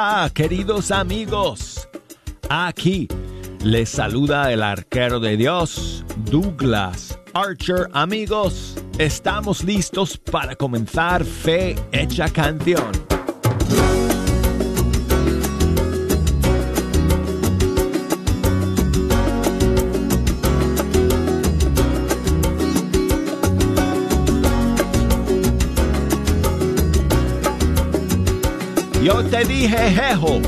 Hola, queridos amigos. Aquí les saluda el arquero de Dios, Douglas Archer. Amigos, estamos listos para comenzar Fe Hecha Canción. Yo te dije, Jejo,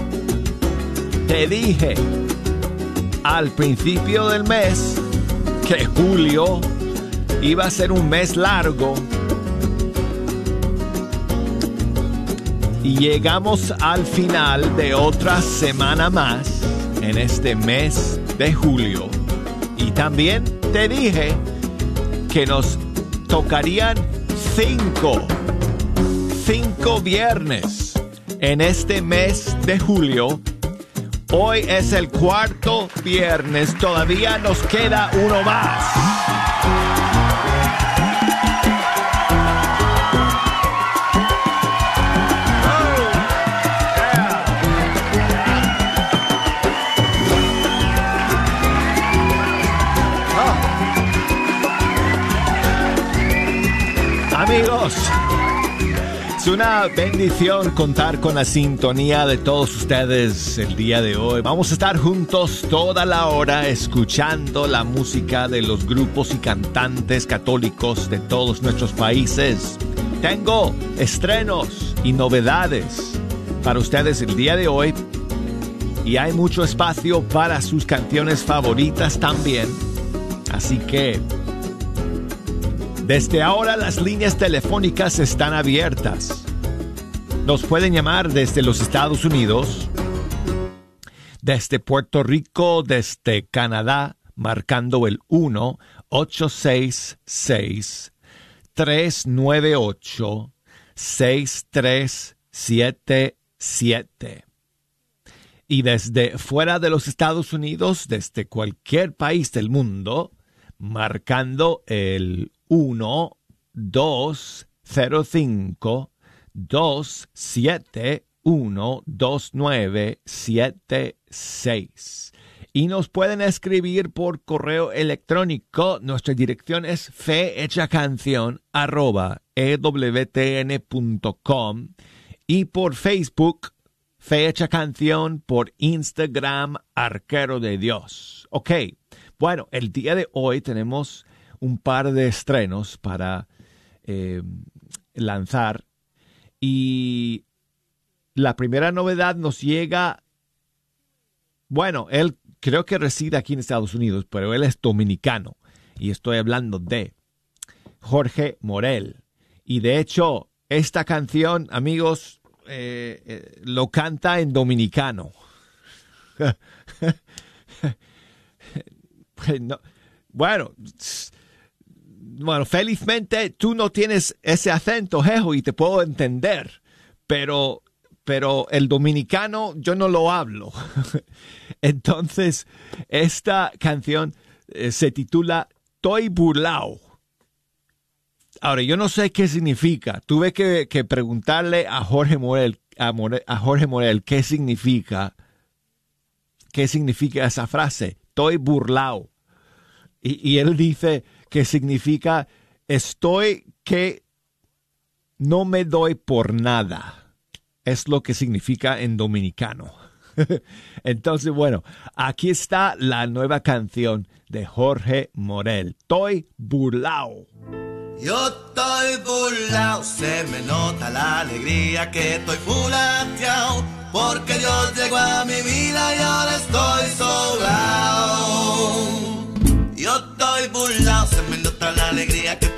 te dije al principio del mes que julio iba a ser un mes largo. Y llegamos al final de otra semana más en este mes de julio. Y también te dije que nos tocarían cinco, cinco viernes en este mes de julio. Hoy es el cuarto viernes, todavía nos queda uno más. Amigos, es una bendición contar con la sintonía de todos ustedes el día de hoy. Vamos a estar juntos toda la hora escuchando la música de los grupos y cantantes católicos de todos nuestros países. Tengo estrenos y novedades para ustedes el día de hoy y hay mucho espacio para sus canciones favoritas también. Así que desde ahora las líneas telefónicas están abiertas. Nos pueden llamar desde los Estados Unidos, desde Puerto Rico, desde Canadá, marcando el 1-866-398-6377. Y desde fuera de los Estados Unidos, desde cualquier país del mundo, marcando el 1 2 0 5 2 7 1 2 9 7 6 y nos pueden escribir por correo electrónico. Nuestra dirección es fehechacanción arroba ewtn.com y por Facebook Fecha Canción, por Instagram Arquero de Dios. Ok, bueno, el día de hoy tenemos un par de estrenos para eh, lanzar. Y la primera novedad nos llega, bueno, él creo que reside aquí en Estados Unidos, pero él es dominicano. Y estoy hablando de Jorge Morel. Y de hecho, esta canción, amigos, eh, eh, lo canta en dominicano. bueno, bueno, felizmente tú no tienes ese acento, Jejo, y te puedo entender, pero, pero el dominicano yo no lo hablo. Entonces, esta canción eh, se titula Toy Burlao. Ahora, yo no sé qué significa. Tuve que, preguntarle a Jorge Morel, a, Jorge Morel qué significa, qué significa esa frase, Toy burlao. Y él dice, que significa estoy que no me doy por nada. Es lo que significa en dominicano. Entonces, bueno, aquí está la nueva canción de Jorge Morel. Estoy burlao. Yo estoy burlao, se me nota la alegría que estoy fulateado, porque Dios llegó a mi vida y ahora estoy sobrado. Yo estoy burlao, nota la alegría que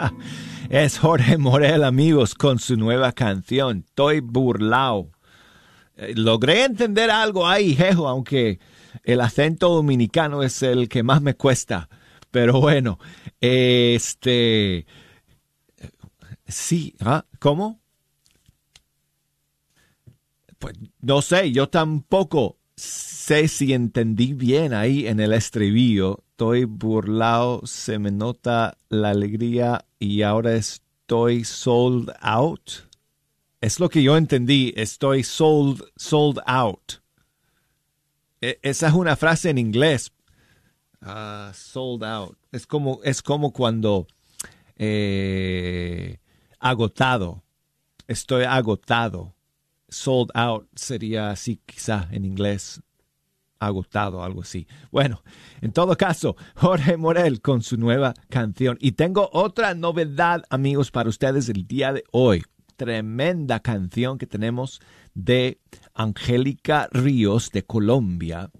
Es Jorge Morel, amigos, con su nueva canción, Estoy burlao. Eh, Logré entender algo ahí, jejo, aunque el acento dominicano es el que más me cuesta. Pero bueno, este... Sí, ¿ah? ¿cómo? Pues no sé, yo tampoco sé si entendí bien ahí en el estribillo. Estoy burlado, se me nota la alegría y ahora estoy sold out. Es lo que yo entendí, estoy sold, sold out. E- esa es una frase en inglés. Ah, sold out. Es como, es como cuando eh, agotado. Estoy agotado. Sold out sería así quizá en inglés. Agotado, algo así. Bueno, en todo caso, Jorge Morel con su nueva canción. Y tengo otra novedad, amigos, para ustedes el día de hoy. Tremenda canción que tenemos de Angélica Ríos de Colombia.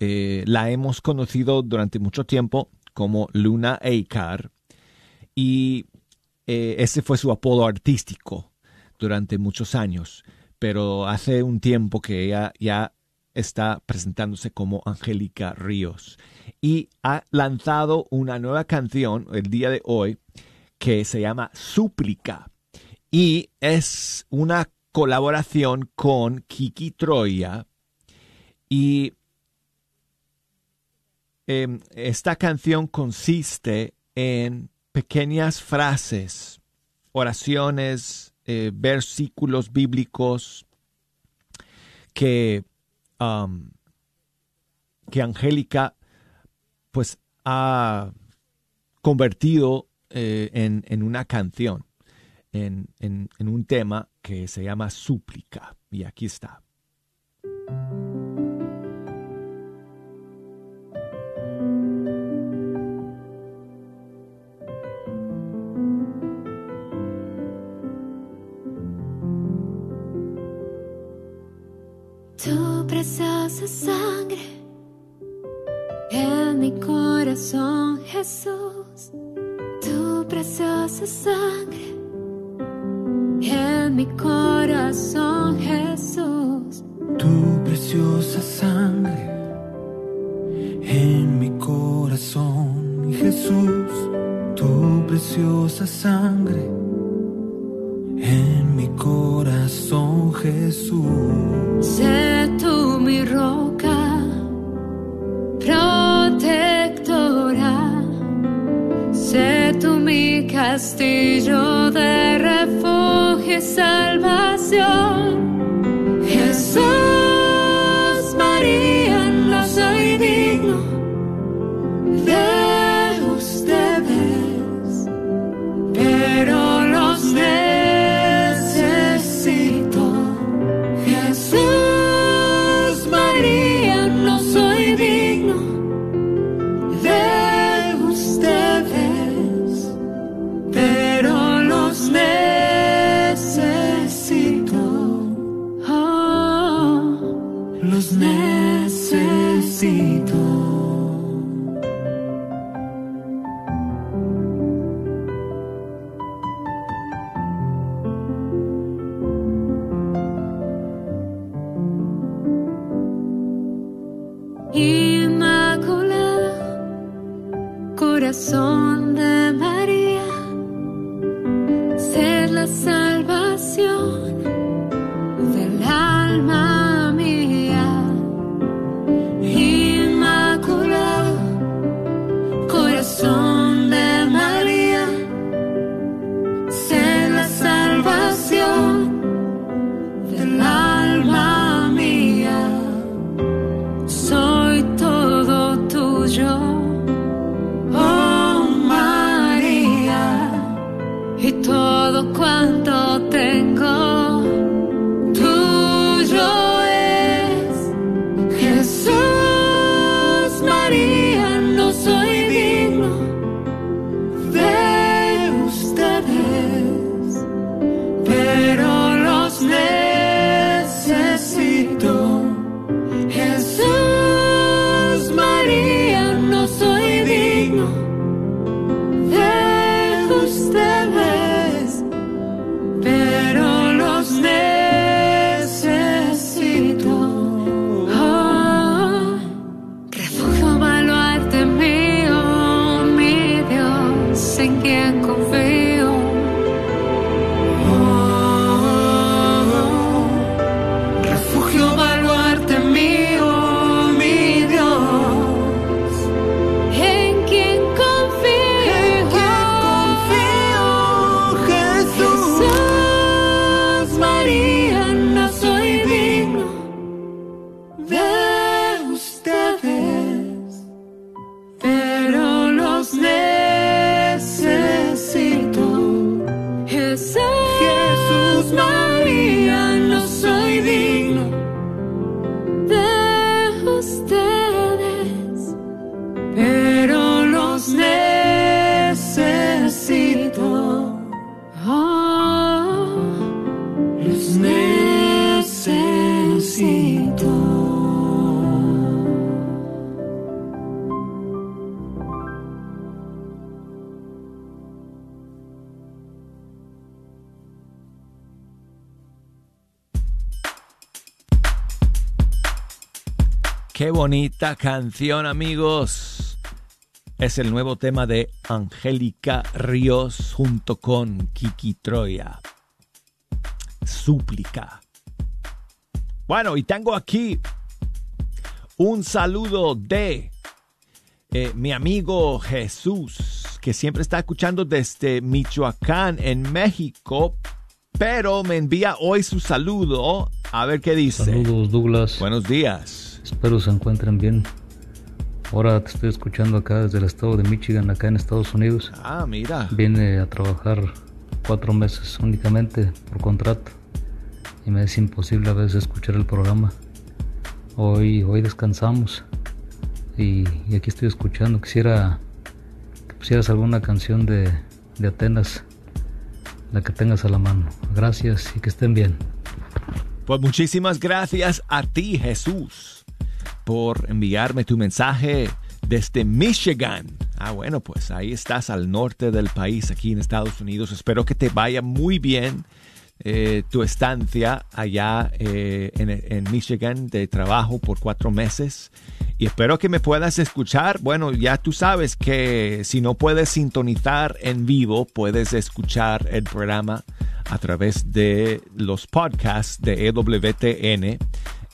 Eh, la hemos conocido durante mucho tiempo como Luna Eikar y eh, ese fue su apodo artístico durante muchos años, pero hace un tiempo que ella ya está presentándose como Angélica Ríos y ha lanzado una nueva canción el día de hoy que se llama Súplica y es una colaboración con Kiki Troya y eh, esta canción consiste en pequeñas frases, oraciones, eh, versículos bíblicos que, que Angélica pues ha convertido eh, en, en, una canción, en, en un tema que se llama súplica. Y aquí está. Sangre en mi corazón, Jesús. Tu preciosa sangre en mi corazón, Jesús. Tu preciosa sangre en mi corazón, Jesús. Tu preciosa sangre en mi corazón, Jesús. Castillo de refugio y salvación. Bonita canción, amigos. Es el nuevo tema de Angélica Ríos junto con Kiki Troya. Súplica. Bueno, y tengo aquí un saludo de eh, mi amigo Jesús, que siempre está escuchando desde Michoacán, en México, pero me envía hoy su saludo. A ver qué dice. Saludos Douglas, Buenos días. Espero se encuentren bien. Ahora te estoy escuchando acá desde el estado de Michigan, acá en Estados Unidos. Ah, mira. Vine a trabajar cuatro meses únicamente por contrato y me es imposible a veces escuchar el programa. Hoy, hoy descansamos y, y aquí estoy escuchando. Quisiera que pusieras alguna canción de, de Atenas, la que tengas a la mano. Gracias y que estén bien. Pues muchísimas gracias a ti, Jesús, por enviarme tu mensaje desde Michigan. Ah, bueno, pues ahí estás al norte del país, aquí en Estados Unidos. Espero que te vaya muy bien eh, tu estancia allá eh, en, en Michigan de trabajo por cuatro meses. Y espero que me puedas escuchar. Bueno, ya tú sabes que si no puedes sintonizar en vivo, puedes escuchar el programa a través de los podcasts de EWTN.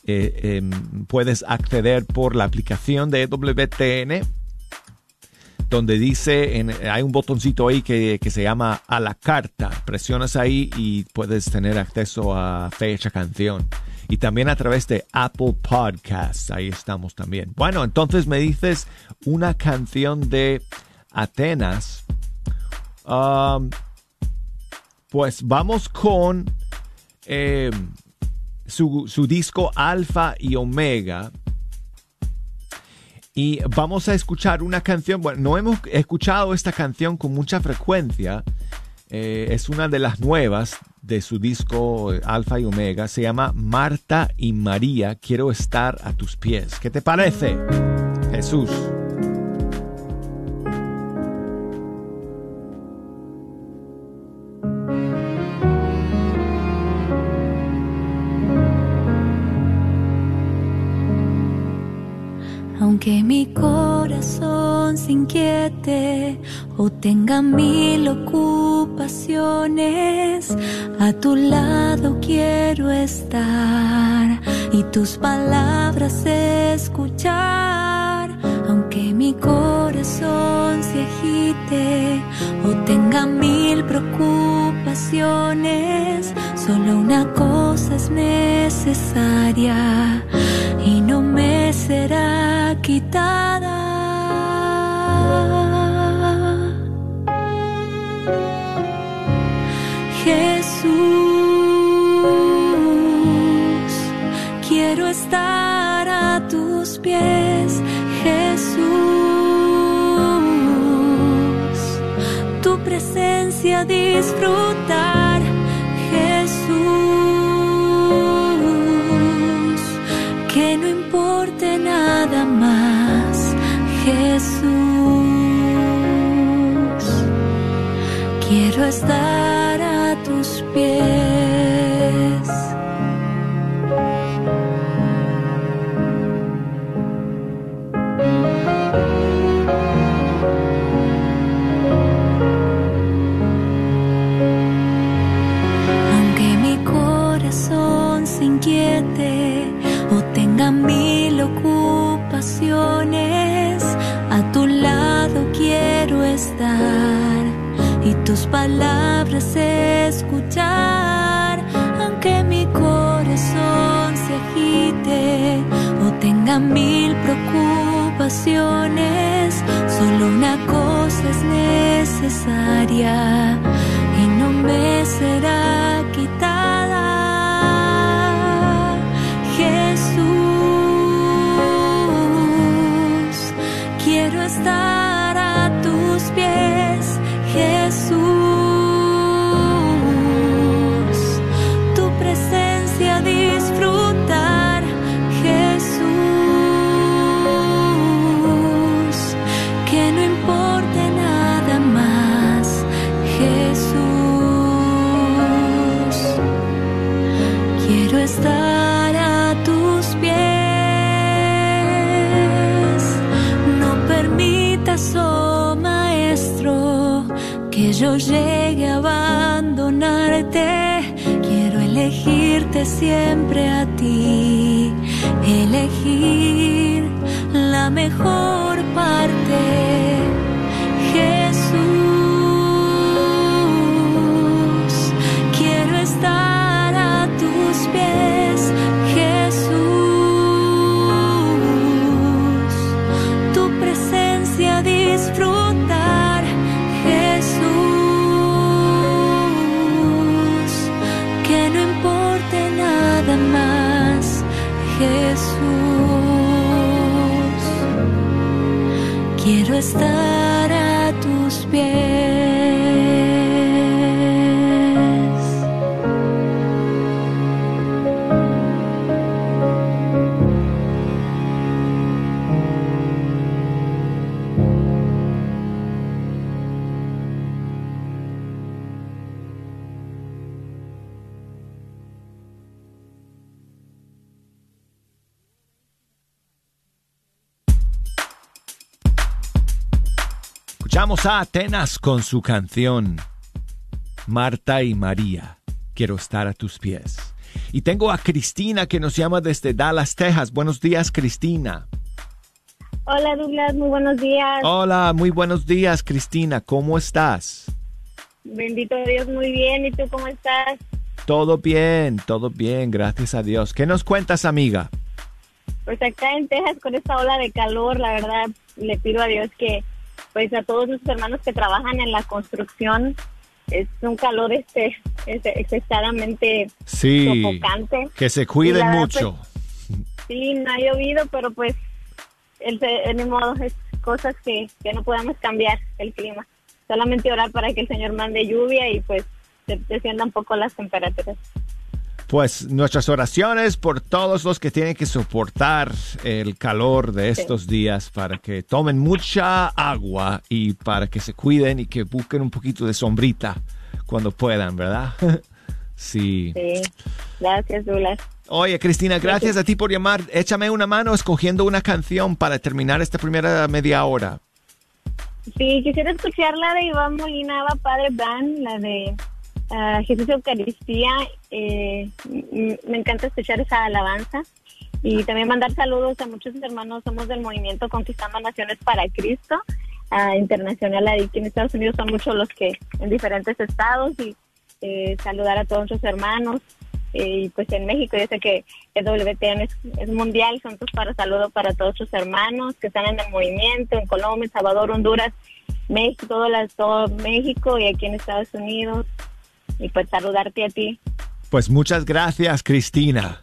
Eh, em, puedes acceder por la aplicación de EWTN donde dice, hay un botoncito ahí que, que se llama a la carta. Presionas ahí y puedes tener acceso a fecha canción. Y también a través de Apple Podcasts. Ahí estamos también. Bueno, entonces me dices una canción de Atenas. Pues vamos con eh, su, su disco Alfa y Omega. Y vamos a escuchar una canción. Bueno, no hemos escuchado esta canción con mucha frecuencia. Eh, es una de las nuevas de su disco eh, Alfa y Omega. Se llama Marta y María. Quiero estar a tus pies. ¿Qué te parece, Jesús? Aunque mi corazón se inquiete o tenga mil ocupaciones, a tu lado quiero estar y tus palabras escuchar. Aunque mi corazón se agite o tenga mil preocupaciones, solo una cosa es necesaria y no me será quitada. Jesús, quiero estar a tus pies, presencia disfrutar, palabras escuchar. Aunque mi corazón se agite o tenga mil preocupaciones, solo una cosa es necesaria y no me será siempre a ti, elegir la mejor parte. A Atenas con su canción Marta y María. Quiero estar a tus pies. Y tengo a Cristina que nos llama desde Dallas, Texas. Buenos días, Cristina. Hola Douglas, muy buenos días. Hola, muy buenos días, Cristina. ¿Cómo estás? Bendito Dios, muy bien. ¿Y tú cómo estás? Todo bien, todo bien, gracias a Dios. ¿Qué nos cuentas, amiga? Pues acá en Texas con esta ola de calor, la verdad, le pido a Dios que, pues a todos nuestros hermanos que trabajan en la construcción, es un calor este, este excesivamente Sí, sofocante. que se cuiden verdad, mucho. Sí, no ha llovido, pero pues, el, el, modo, es cosas que, que no podemos cambiar el clima. Solamente orar para que el Señor mande lluvia y pues se descienda un poco las temperaturas. Pues nuestras oraciones por todos los que tienen que soportar el calor de estos días para que tomen mucha agua y para que se cuiden y que busquen un poquito de sombrita cuando puedan, ¿verdad? sí. Sí, gracias, Douglas. Oye, Cristina, gracias a ti por llamar. Échame una mano escogiendo una canción para terminar esta primera media hora. Sí, quisiera escuchar la de Iván Molina, Padre Band, la de ah, Jesús Eucaristía. Eh, me encanta escuchar esa alabanza. Y también mandar saludos a muchos hermanos. Somos del movimiento Conquistando Naciones para Cristo, ah, internacional. Ahí que en Estados Unidos son muchos los que en diferentes estados. Y eh, saludar a todos nuestros hermanos. Eh, y pues en México, yo sé que el es, mundial, son tus para saludo para todos tus hermanos que están en el movimiento, en Colombia, Salvador, Honduras, México, todo, la- todo México y aquí en Estados Unidos. Y pues saludarte a ti. Pues muchas gracias, Cristina,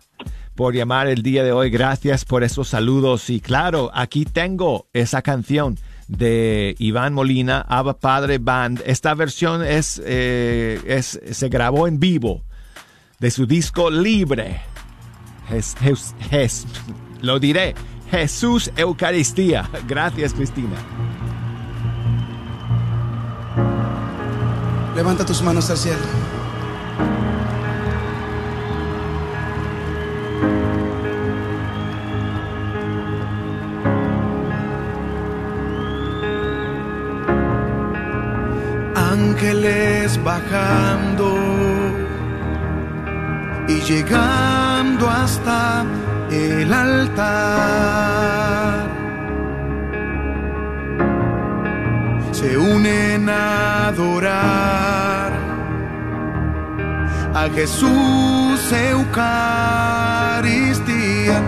por llamar el día de hoy. Gracias por esos saludos. Y claro, aquí tengo esa canción de Iván Molina, Abba Padre Band. Esta versión es, eh, es se grabó en vivo de su disco Libre. Jes- jes- lo diré, Jesús Eucaristía. Gracias, Cristina. Levanta tus manos al cielo. Ángeles bajando y llegando hasta el altar. se unen a adorar a Jesús Eucaristía.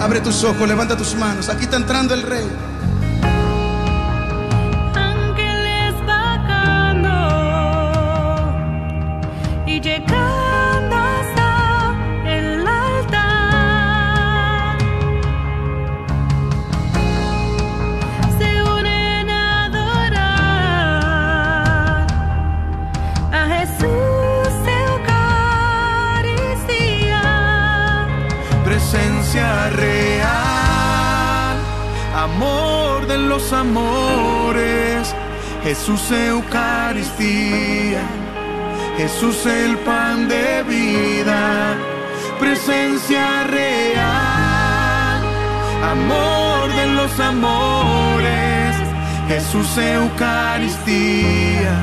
Abre tus ojos, levanta tus manos. Aquí está entrando el Rey. Presencia real, amor de los amores. Jesús Eucaristía. Jesús el pan de vida, presencia real, amor de los amores, Jesús Eucaristía,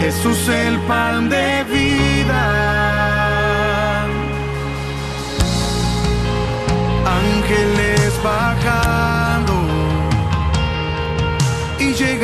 Jesús el pan de vida. Ángeles bajando y llegando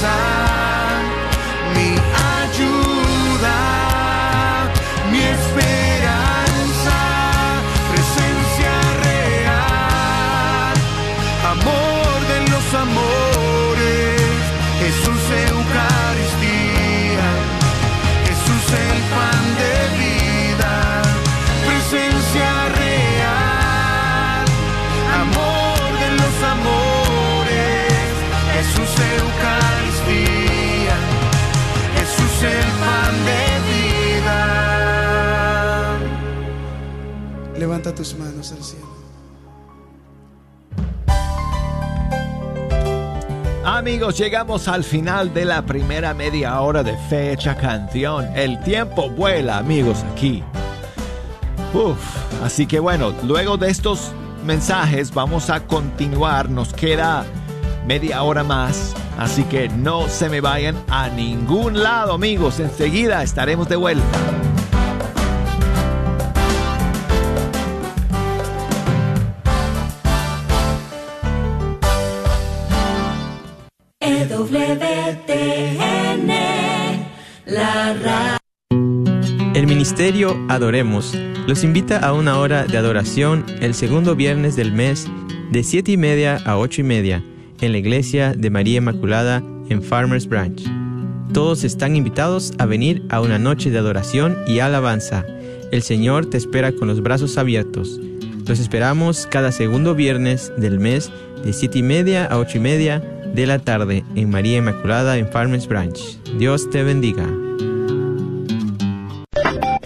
inside Tus manos al cielo. Amigos, llegamos al final de la primera media hora de Fecha Canción. El tiempo vuela, amigos, aquí. Uf, así que bueno, luego de estos mensajes vamos a continuar. Nos queda media hora más. Así que no se me vayan a ningún lado, amigos. Enseguida estaremos de vuelta. La. El Ministerio Adoremos los invita a una hora de adoración el segundo viernes del mes de 7 y media a 8 y media en la iglesia de María Inmaculada en Farmers Branch. Todos están invitados a venir a una noche de adoración y alabanza. El Señor te espera con los brazos abiertos. Los esperamos cada segundo viernes del mes de 7 y media a 8 y media de la tarde en María Inmaculada en Farmers Branch. Dios te bendiga.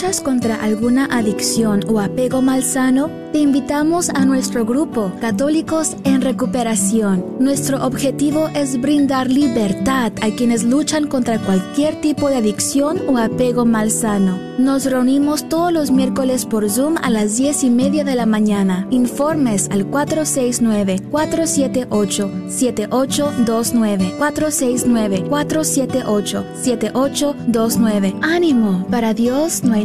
¿Luchas contra alguna adicción o apego malsano? Te invitamos a nuestro grupo Católicos en Recuperación. Nuestro objetivo es brindar libertad a quienes luchan contra cualquier tipo de adicción o apego malsano. Nos reunimos todos los miércoles por Zoom a las 10 y media de la mañana. Informes al 469-478-7829. 469-478-7829. ¡Ánimo! Para Dios no hay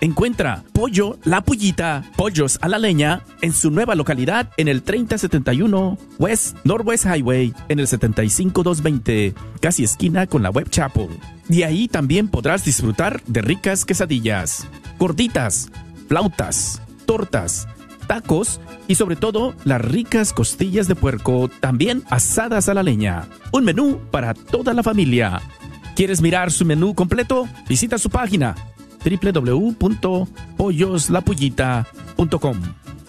Encuentra Pollo La Pullita, Pollos a la Leña, en su nueva localidad en el 3071 West Northwest Highway, en el 75220, casi esquina con la Web Chapel. Y ahí también podrás disfrutar de ricas quesadillas, gorditas, flautas, tortas, tacos y sobre todo las ricas costillas de puerco, también asadas a la leña. Un menú para toda la familia. ¿Quieres mirar su menú completo? Visita su página www.polloslapullita.com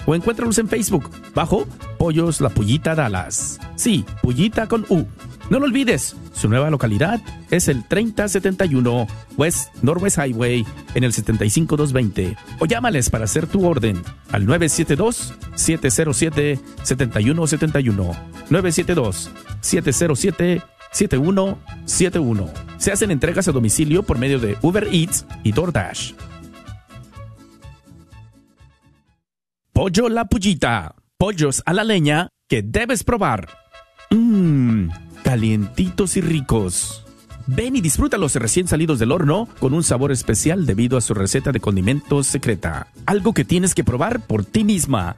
o encuéntralos en Facebook bajo Pollos La Pullita Dallas. Sí, Pullita con U. No lo olvides, su nueva localidad es el 3071 West Northwest Highway en el 75220 o llámales para hacer tu orden al 972-707-7171. 972-707-7171. Se hacen entregas a domicilio por medio de Uber Eats y DoorDash. Pollo La Pullita. Pollos a la leña que debes probar. Mmm, calientitos y ricos. Ven y disfrútalos recién salidos del horno con un sabor especial debido a su receta de condimentos secreta. Algo que tienes que probar por ti misma.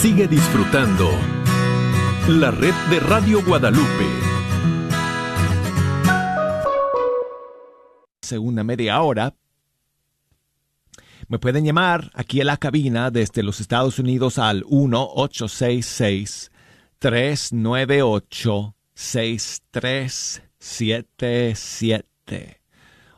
Sigue disfrutando la red de Radio Guadalupe. Segunda media hora. Me pueden llamar aquí en la cabina desde los Estados Unidos al 1-866-398-6377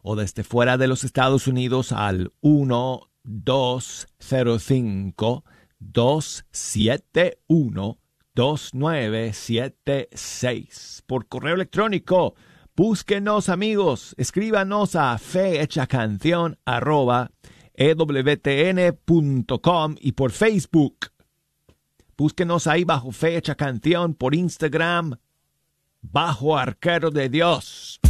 o desde fuera de los Estados Unidos al 1205 271 2976 por correo electrónico. Búsquenos amigos, escríbanos a fehechacanción arroba ewtn.com y por Facebook. Búsquenos ahí bajo Fecha Canción, por Instagram, bajo Arquero de Dios.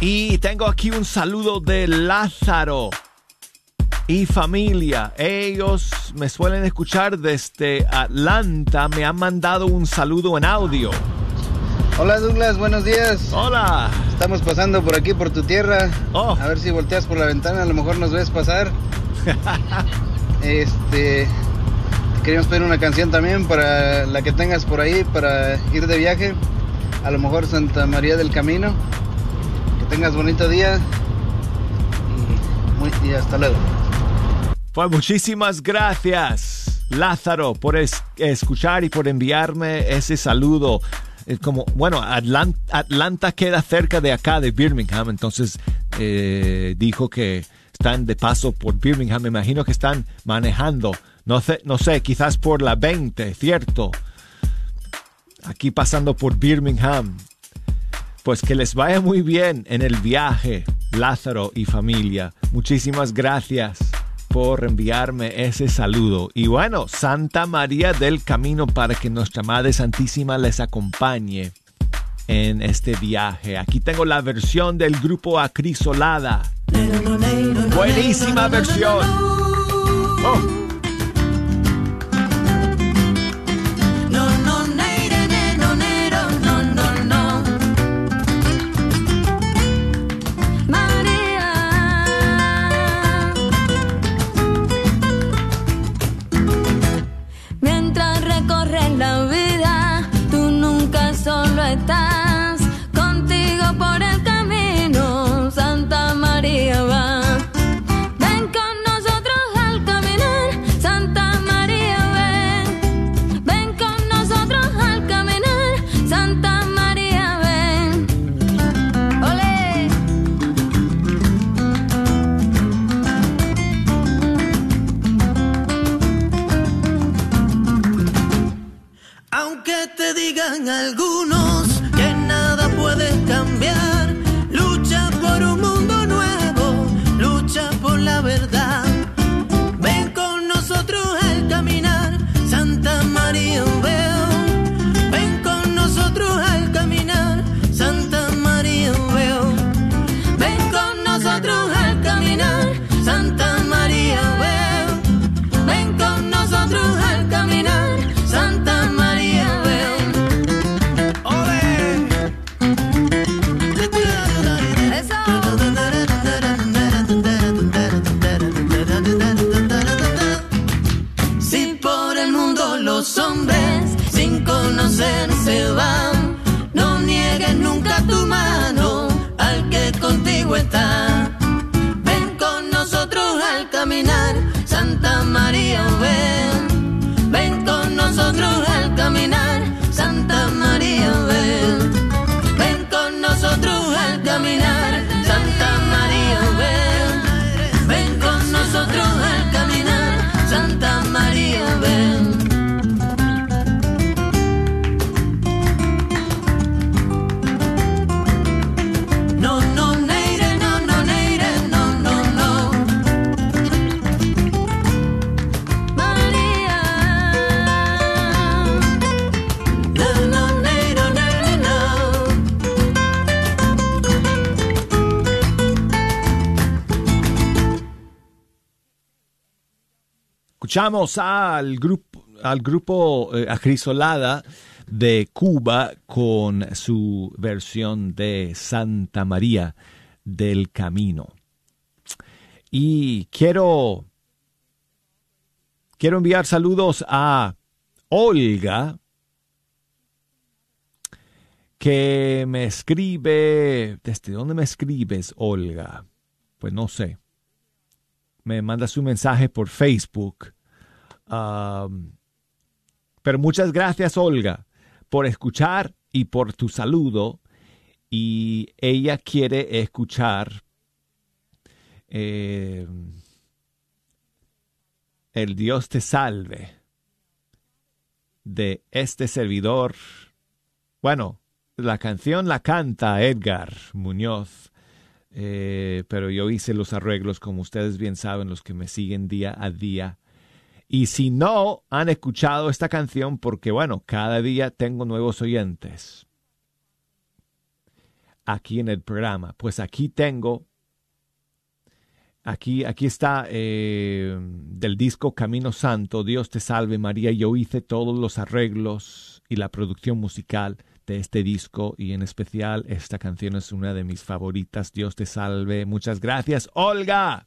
Y tengo aquí un saludo de Lázaro y familia. Ellos me suelen escuchar desde Atlanta. Me han mandado un saludo en audio. Hola Douglas, buenos días. Hola. Estamos pasando por aquí, por tu tierra. Oh. A ver si volteas por la ventana, a lo mejor nos ves pasar. este, queríamos pedir una canción también para la que tengas por ahí, para ir de viaje. A lo mejor Santa María del Camino. Que tengas bonito día. Y, muy, y hasta luego. Pues muchísimas gracias, Lázaro, por es, escuchar y por enviarme ese saludo. Como, bueno, Atlanta, Atlanta, queda cerca de acá, de Birmingham, entonces eh, dijo que están de paso por Birmingham. Me imagino que están manejando, no sé, no sé, quizás por la 20, ¿cierto? Aquí pasando por Birmingham. Pues que les vaya muy bien en el viaje, Lázaro y familia. Muchísimas gracias por enviarme ese saludo. Y bueno, Santa María del Camino para que nuestra Madre Santísima les acompañe en este viaje. Aquí tengo la versión del grupo Acrisolada. Buenísima versión. Oh. Escuchamos al grupo, al grupo eh, Acrisolada de Cuba con su versión de Santa María del Camino. Y quiero, quiero enviar saludos a Olga, que me escribe, ¿desde dónde me escribes, Olga? Pues no sé. me manda su mensaje por Facebook. Pero muchas gracias, Olga, por escuchar y por tu saludo. Y ella quiere escuchar eh, El Dios te salve de este servidor. Bueno, la canción la canta Edgar Muñoz, eh, pero yo hice los arreglos, como ustedes bien saben, los que me siguen día a día. Y si no han escuchado esta canción, porque bueno, cada día tengo nuevos oyentes. Aquí en el programa, pues aquí tengo, aquí, aquí está eh, del disco Camino Santo, Dios te salve María, yo hice todos los arreglos y la producción musical de este disco y en especial esta canción es una de mis favoritas, Dios te salve, muchas gracias, Olga.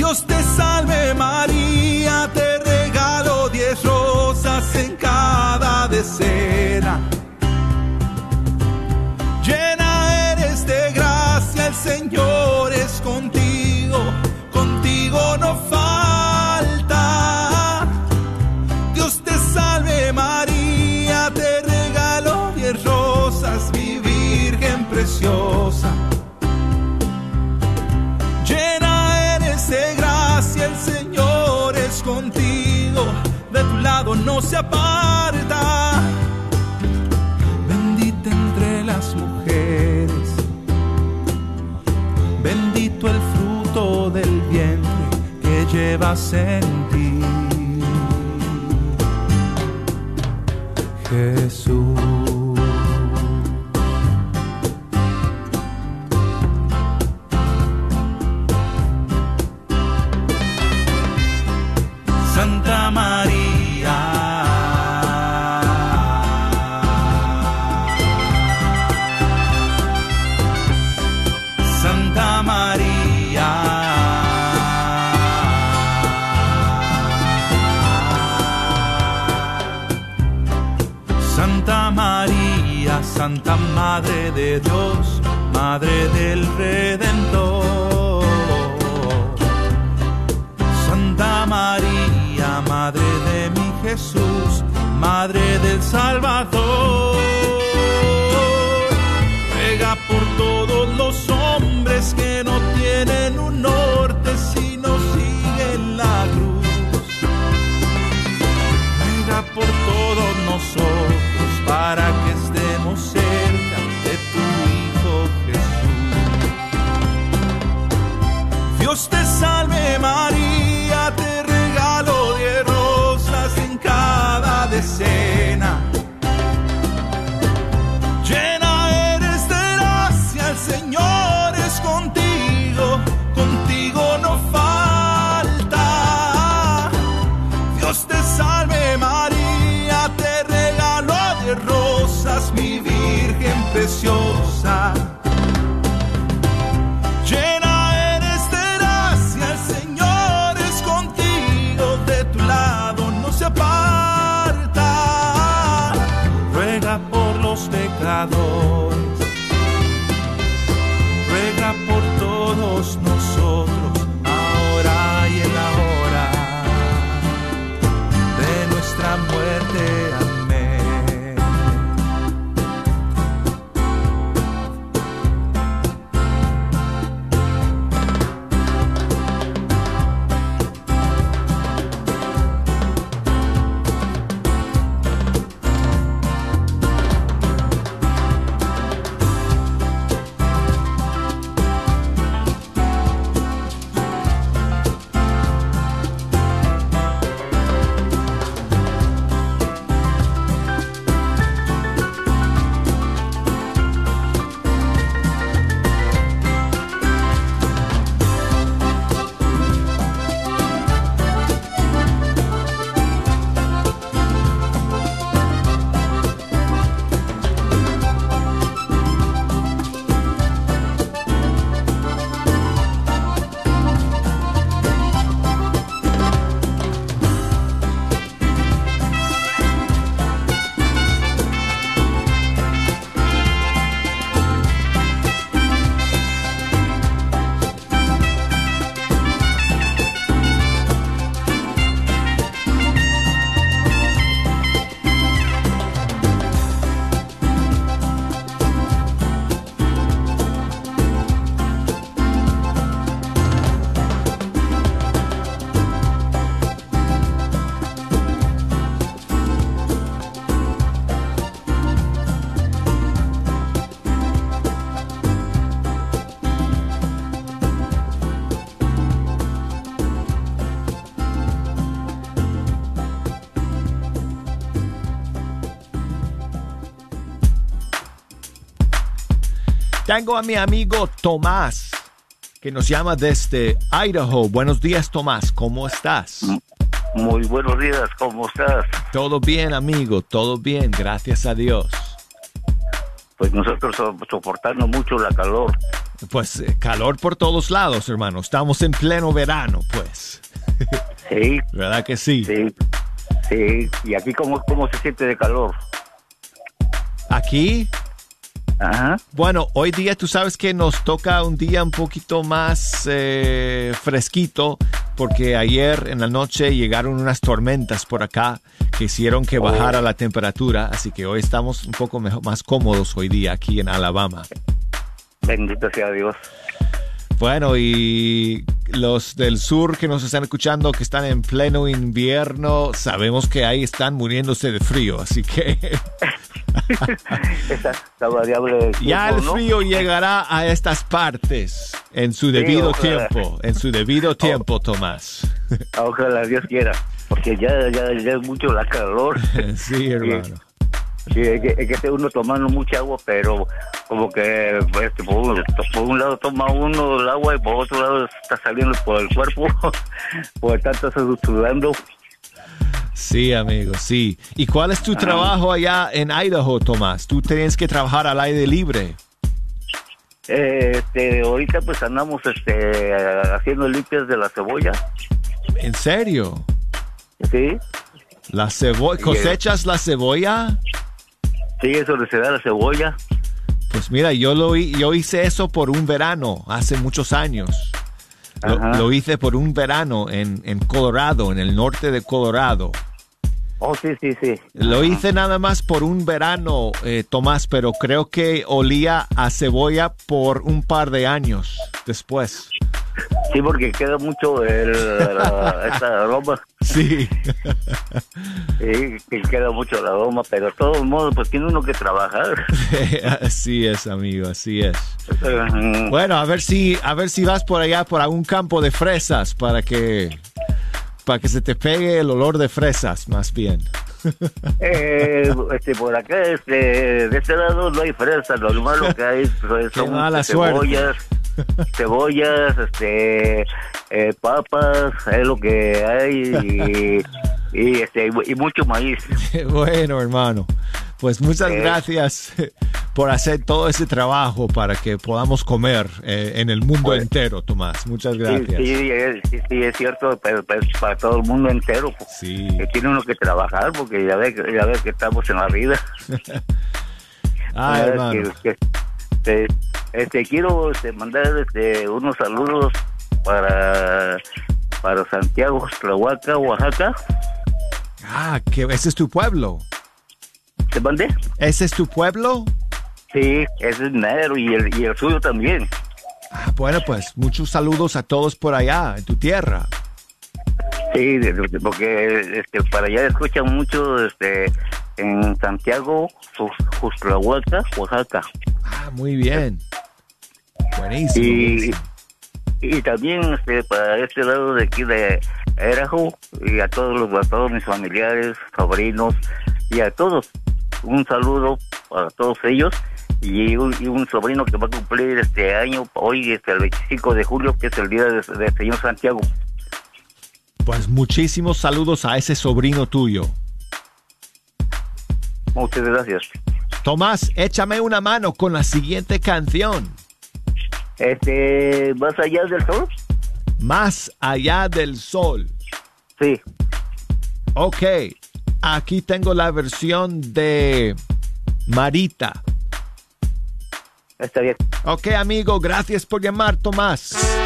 Dios te salve María, te regalo diez rosas en cada decena. Llena eres de gracia, el Señor es contigo, de tu lado no se aparta. Bendita entre las mujeres, bendito el fruto del vientre que llevas en ti. Jesús. Tengo a mi amigo Tomás, que nos llama desde Idaho. Buenos días, Tomás. ¿Cómo estás? Muy buenos días, ¿cómo estás? Todo bien, amigo. Todo bien, gracias a Dios. Pues nosotros so- soportando mucho la calor. Pues eh, calor por todos lados, hermano. Estamos en pleno verano, pues. Sí. ¿Verdad que sí? Sí. Sí. ¿Y aquí cómo, cómo se siente de calor? Aquí. Ajá. Bueno, hoy día tú sabes que nos toca un día un poquito más eh, fresquito porque ayer en la noche llegaron unas tormentas por acá que hicieron que bajara la temperatura, así que hoy estamos un poco mejor, más cómodos hoy día aquí en Alabama. Bendito sea Dios. Bueno, y los del sur que nos están escuchando que están en pleno invierno, sabemos que ahí están muriéndose de frío, así que Esa, esa variable del ya el tiempo, ¿no? frío llegará a estas partes en su debido tiempo, en su debido tiempo, Tomás. Ojalá Dios quiera. Porque ya, ya, ya es mucho la calor. Sí, hermano. Sí, es que, es que esté uno tomando mucha agua, pero como que pues, por, un, por un lado toma uno el agua y por otro lado está saliendo por el cuerpo, por tanto sudando. Sí, amigo, sí. ¿Y cuál es tu trabajo allá en Idaho, Tomás? Tú tienes que trabajar al aire libre. Eh, Este, ahorita pues andamos este, haciendo limpias de la cebolla. ¿En serio? Sí. ¿La cebolla? ¿Cosechas la cebolla? Sí, eso le se da la cebolla. Pues mira, yo lo yo hice eso por un verano, hace muchos años. Lo hice por un verano en, en Colorado, en el norte de Colorado. Oh, sí, sí, sí. Lo hice nada más por un verano, eh, Tomás, pero creo que olía a cebolla por un par de años después. Sí, porque queda mucho el, la- esta aroma. Sí. Sí, que queda mucho la aroma, pero de todos modos, pues tiene uno que trabajar. así es, amigo, así es. Bueno, a ver si, a ver si vas por allá por algún campo de fresas para que, para que se te pegue el olor de fresas, más bien. Eh, este, por acá, este, de este lado no hay fresa, lo malo que hay pues, Qué son mala cebollas, cebollas, este, eh, papas, es lo que hay y, y, este, y mucho maíz. bueno, hermano, pues muchas Eh. gracias por hacer todo ese trabajo para que podamos comer eh, en el mundo entero, Tomás. Muchas Sí, gracias. sí, es, sí, sí, es cierto, pero, pero para todo el mundo entero. pues, Sí. que tiene uno que trabajar porque ya ve, que- ya ve que estamos en la vida. Ah, hermano. que- que- este, este, quiero este, mandar este, unos saludos para, para Santiago, Tlahuaca, Oaxaca. Ah, que ese es tu pueblo. ¿Te mandé? ¿Ese es tu pueblo? Sí, ese es negro y el, y el suyo también. Ah, bueno, pues muchos saludos a todos por allá, en tu tierra. Sí, porque este, para allá escuchan mucho este, en Santiago, Justlahuaca, Oaxaca. Ah, muy bien. Buenísimo. Y, también este, para este lado de aquí de Erajo y a todos los a todos mis familiares, sobrinos y a todos un saludo para todos ellos y un, y un sobrino que va a cumplir este año hoy este, el 25 de julio que es el día de- del señor Santiago. Pues muchísimos saludos a ese sobrino tuyo. Muchas gracias. Tomás, échame una mano con la siguiente canción. Este, más allá del sol. Más allá del sol. Sí. Ok, aquí tengo la versión de Marita. Está bien. Ok, amigo, gracias por llamar, Tomás.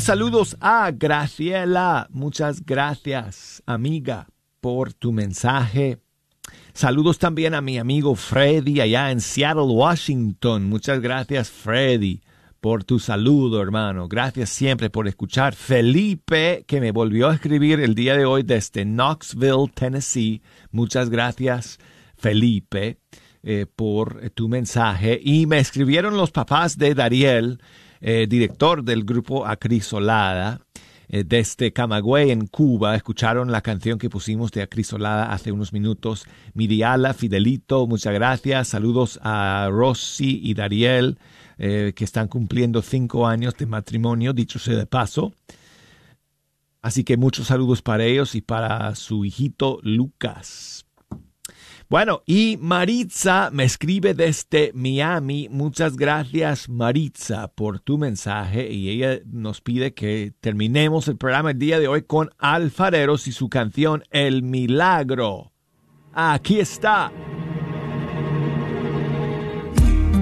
Saludos a Graciela. Muchas gracias, amiga, por tu mensaje. Saludos también a mi amigo Freddy allá en Seattle, Washington. Muchas gracias, Freddy, por tu saludo, hermano. Gracias siempre por escuchar. Felipe, que me volvió a escribir el día de hoy desde Knoxville, Tennessee. Muchas gracias, Felipe, eh, por tu mensaje. Y me escribieron los papás de Dariel, eh, director del grupo Acrisolada. Eh, desde Camagüey en Cuba. Escucharon la canción que pusimos de Acrisolada hace unos minutos. Midiala, Fidelito, muchas gracias. Saludos a Rossi y Dariel, eh, que están cumpliendo cinco años de matrimonio, dicho sea de paso. Así que muchos saludos para ellos y para su hijito Lucas. Bueno, y Maritza me escribe desde Miami. Muchas gracias, Maritza, por tu mensaje. Y ella nos pide que terminemos el programa el día de hoy con Alfareros y su canción El Milagro. Aquí está.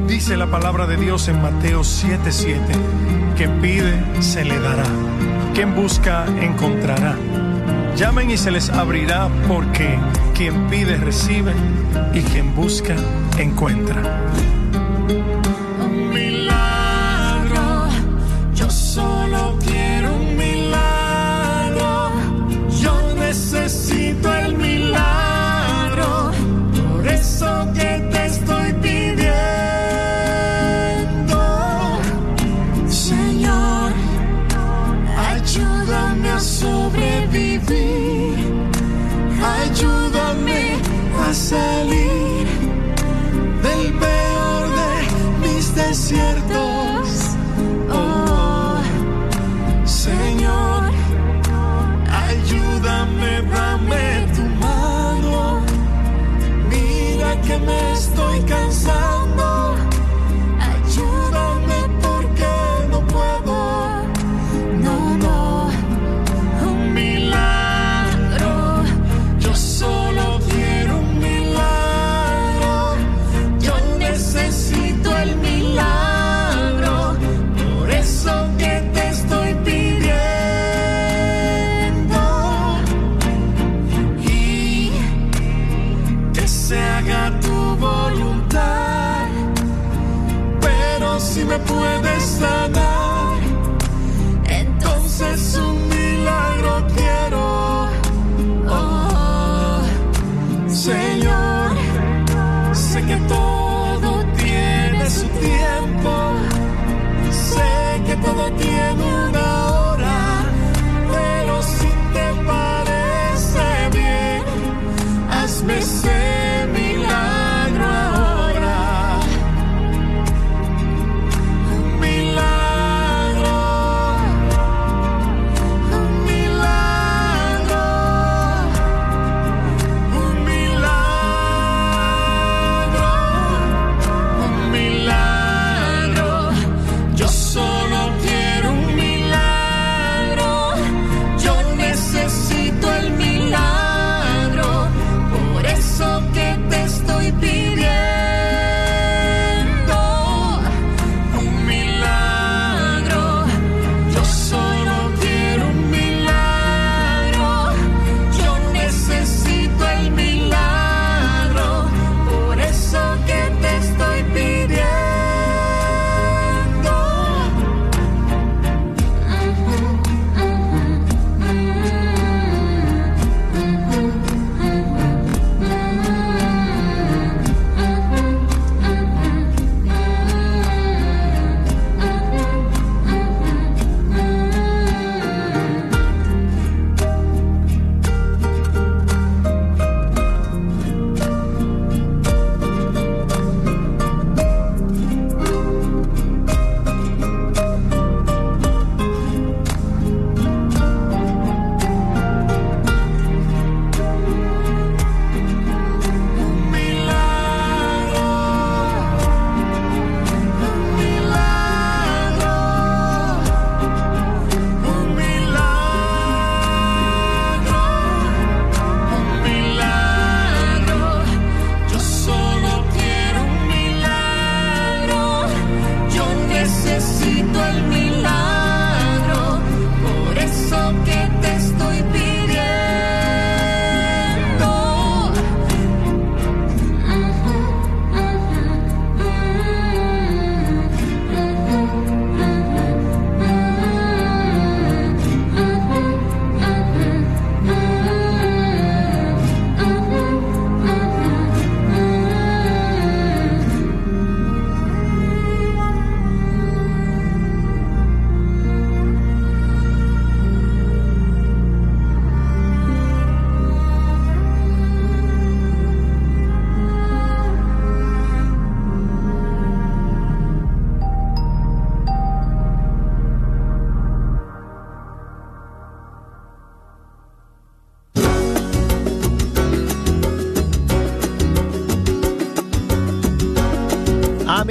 Dice la palabra de Dios en Mateo 7:7, que pide, se le dará, quien busca, encontrará. Llamen y se les abrirá porque quien pide recibe y quien busca encuentra. Un milagro, yo solo quiero un milagro. Yo necesito el milagro, por eso que salir del peor de mis desiertos.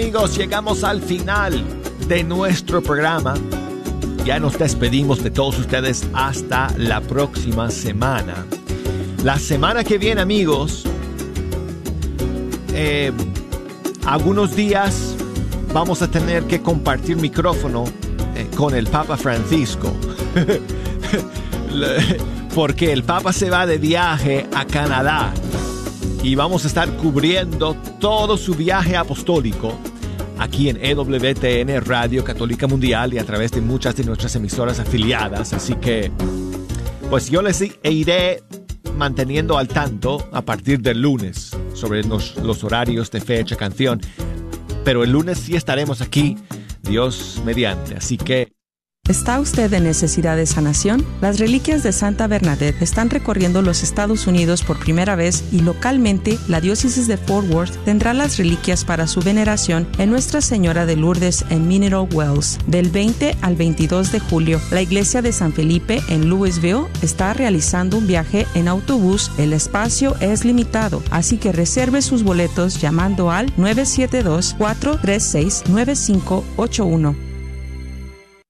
Amigos, llegamos al final de nuestro programa. Ya nos despedimos de todos ustedes hasta la próxima semana. La semana que viene, amigos, eh, algunos días vamos a tener que compartir micrófono eh, con el Papa Francisco. Porque el Papa se va de viaje a Canadá y vamos a estar cubriendo todo su viaje apostólico aquí en EWTN Radio Católica Mundial y a través de muchas de nuestras emisoras afiliadas. Así que, pues yo les iré manteniendo al tanto a partir del lunes sobre los, los horarios de fecha, canción. Pero el lunes sí estaremos aquí, Dios mediante. Así que... ¿Está usted en necesidad de sanación? Las reliquias de Santa Bernadette están recorriendo los Estados Unidos por primera vez y localmente la diócesis de Fort Worth tendrá las reliquias para su veneración en Nuestra Señora de Lourdes en Mineral Wells. Del 20 al 22 de julio, la iglesia de San Felipe en Louisville está realizando un viaje en autobús. El espacio es limitado, así que reserve sus boletos llamando al 972 436 9581.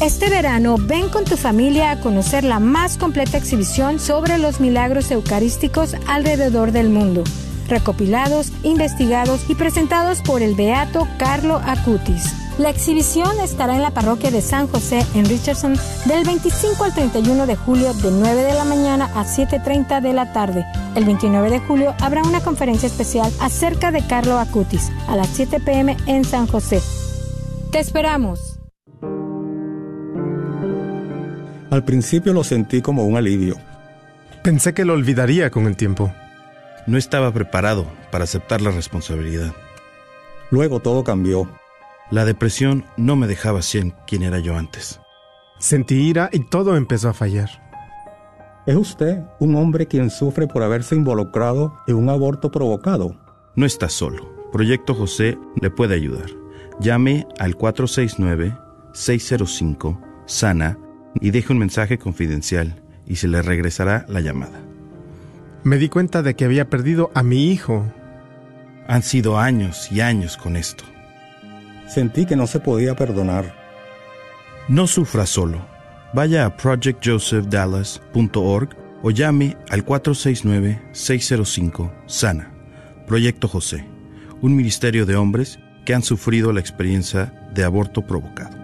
Este verano ven con tu familia a conocer la más completa exhibición sobre los milagros eucarísticos alrededor del mundo, recopilados, investigados y presentados por el beato Carlo Acutis. La exhibición estará en la parroquia de San José en Richardson del 25 al 31 de julio de 9 de la mañana a 7.30 de la tarde. El 29 de julio habrá una conferencia especial acerca de Carlo Acutis a las 7 pm en San José. Te esperamos. Al principio lo sentí como un alivio. Pensé que lo olvidaría con el tiempo. No estaba preparado para aceptar la responsabilidad. Luego todo cambió. La depresión no me dejaba ser quien era yo antes. Sentí ira y todo empezó a fallar. ¿Es usted un hombre quien sufre por haberse involucrado en un aborto provocado? No está solo. Proyecto José le puede ayudar. Llame al 469-605-SANA y deje un mensaje confidencial y se le regresará la llamada. Me di cuenta de que había perdido a mi hijo. Han sido años y años con esto. Sentí que no se podía perdonar. No sufra solo. Vaya a projectjosephdallas.org o llame al 469-605-SANA. Proyecto José, un ministerio de hombres que han sufrido la experiencia de aborto provocado.